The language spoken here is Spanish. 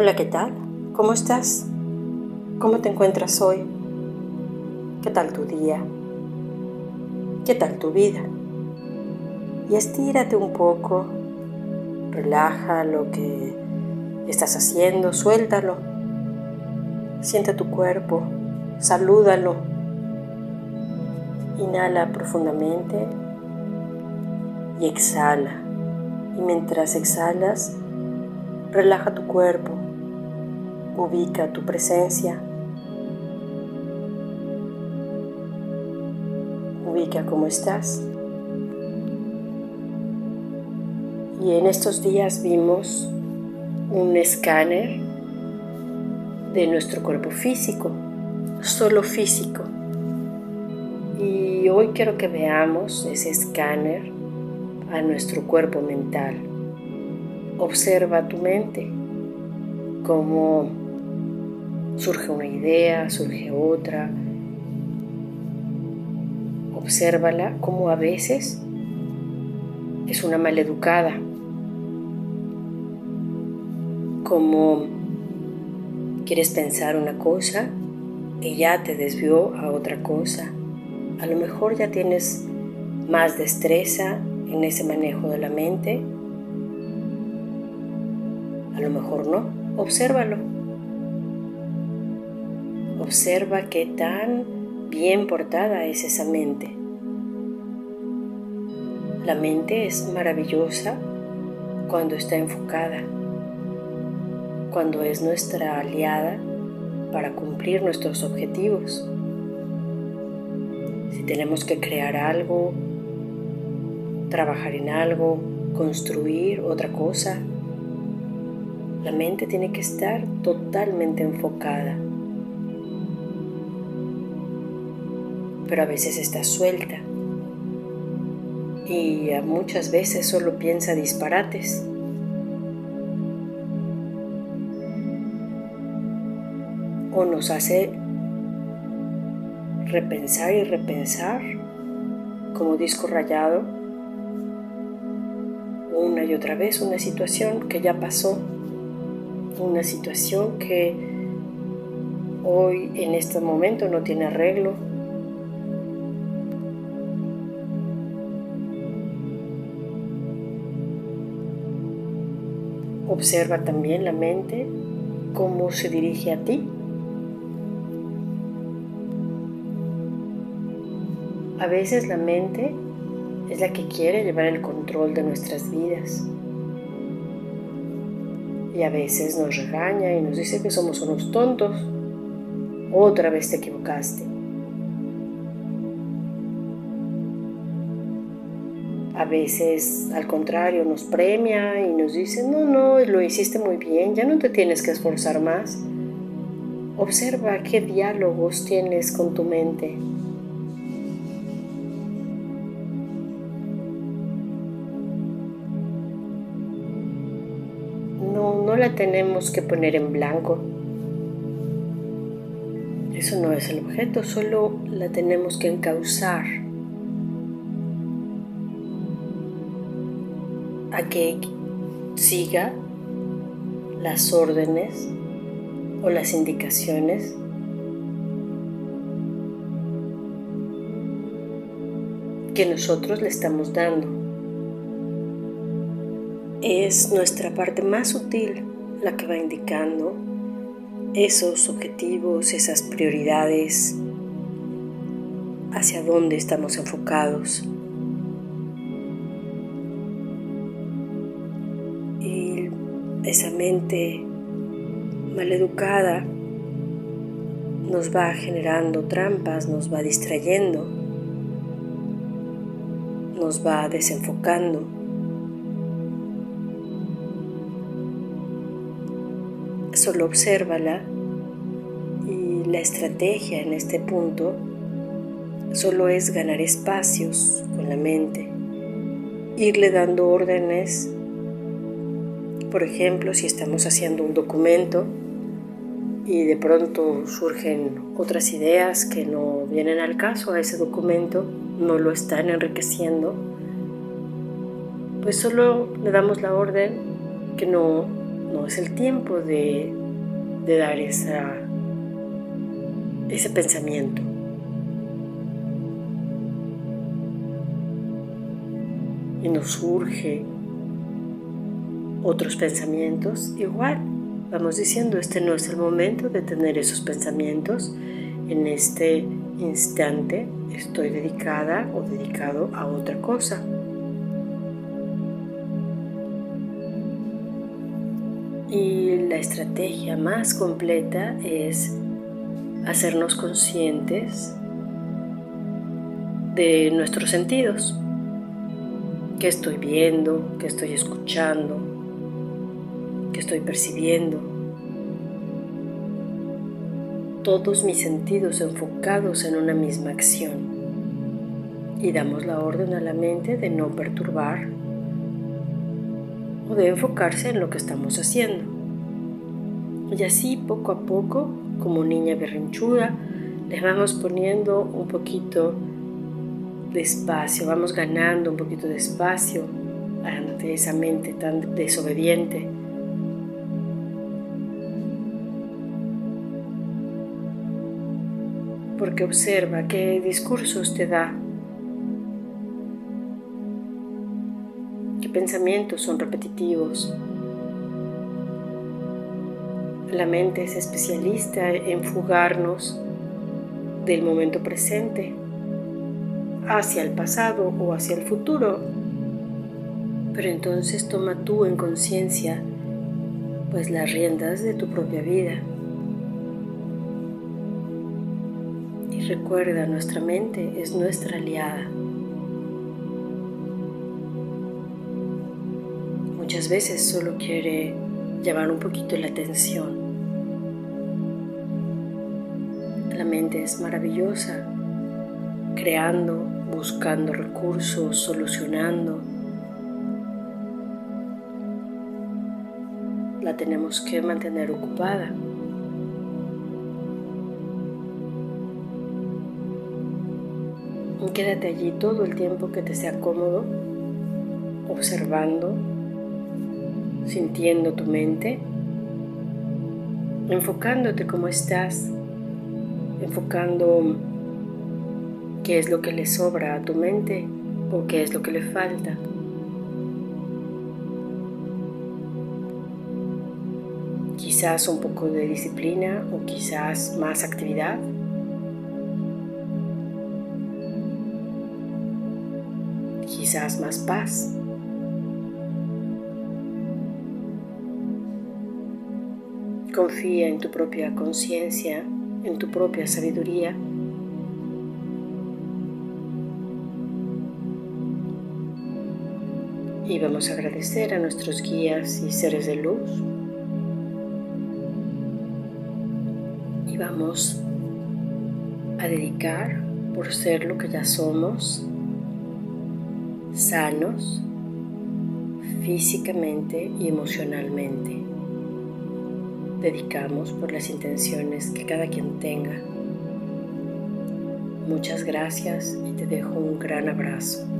Hola, ¿qué tal? ¿Cómo estás? ¿Cómo te encuentras hoy? ¿Qué tal tu día? ¿Qué tal tu vida? Y estírate un poco, relaja lo que estás haciendo, suéltalo, siente tu cuerpo, salúdalo, inhala profundamente y exhala. Y mientras exhalas, relaja tu cuerpo, ubica tu presencia, ubica cómo estás. Y en estos días vimos un escáner de nuestro cuerpo físico, solo físico. Y hoy quiero que veamos ese escáner a nuestro cuerpo mental. Observa tu mente, cómo surge una idea, surge otra. Obsérvala como a veces es una maleducada, como quieres pensar una cosa y ya te desvió a otra cosa. A lo mejor ya tienes más destreza en ese manejo de la mente. A lo mejor no. Obsérvalo. Observa qué tan bien portada es esa mente. La mente es maravillosa cuando está enfocada, cuando es nuestra aliada para cumplir nuestros objetivos. Si tenemos que crear algo, trabajar en algo, construir otra cosa. La mente tiene que estar totalmente enfocada. Pero a veces está suelta y muchas veces solo piensa disparates. O nos hace repensar y repensar como disco rayado una y otra vez una situación que ya pasó, una situación que hoy en este momento no tiene arreglo. Observa también la mente, cómo se dirige a ti. A veces la mente es la que quiere llevar el control de nuestras vidas. Y a veces nos regaña y nos dice que somos unos tontos. Otra vez te equivocaste. A veces, al contrario, nos premia y nos dice, no, no, lo hiciste muy bien, ya no te tienes que esforzar más. Observa qué diálogos tienes con tu mente. no la tenemos que poner en blanco. Eso no es el objeto, solo la tenemos que encauzar a que siga las órdenes o las indicaciones que nosotros le estamos dando es nuestra parte más sutil la que va indicando esos objetivos, esas prioridades, hacia dónde estamos enfocados. Esa mente maleducada nos va generando trampas, nos va distrayendo, nos va desenfocando. solo obsérvala y la estrategia en este punto solo es ganar espacios con la mente, irle dando órdenes, por ejemplo, si estamos haciendo un documento y de pronto surgen otras ideas que no vienen al caso a ese documento, no lo están enriqueciendo, pues solo le damos la orden que no no es el tiempo de, de dar esa, ese pensamiento. Y nos surge otros pensamientos, igual vamos diciendo, este no es el momento de tener esos pensamientos. En este instante estoy dedicada o dedicado a otra cosa. Y la estrategia más completa es hacernos conscientes de nuestros sentidos. ¿Qué estoy viendo? ¿Qué estoy escuchando? ¿Qué estoy percibiendo? Todos mis sentidos enfocados en una misma acción. Y damos la orden a la mente de no perturbar o de enfocarse en lo que estamos haciendo. Y así poco a poco, como niña berrinchuda, les vamos poniendo un poquito de espacio, vamos ganando un poquito de espacio ante esa mente tan desobediente. Porque observa qué discursos te da pensamientos son repetitivos. La mente es especialista en fugarnos del momento presente hacia el pasado o hacia el futuro. Pero entonces toma tú en conciencia pues las riendas de tu propia vida. Recuerda, nuestra mente es nuestra aliada. muchas veces solo quiere llamar un poquito la atención. La mente es maravillosa, creando, buscando recursos, solucionando. La tenemos que mantener ocupada. Quédate allí todo el tiempo que te sea cómodo, observando sintiendo tu mente, enfocándote cómo estás, enfocando qué es lo que le sobra a tu mente o qué es lo que le falta. Quizás un poco de disciplina o quizás más actividad. Quizás más paz. Confía en tu propia conciencia, en tu propia sabiduría. Y vamos a agradecer a nuestros guías y seres de luz. Y vamos a dedicar por ser lo que ya somos, sanos físicamente y emocionalmente dedicamos por las intenciones que cada quien tenga. Muchas gracias y te dejo un gran abrazo.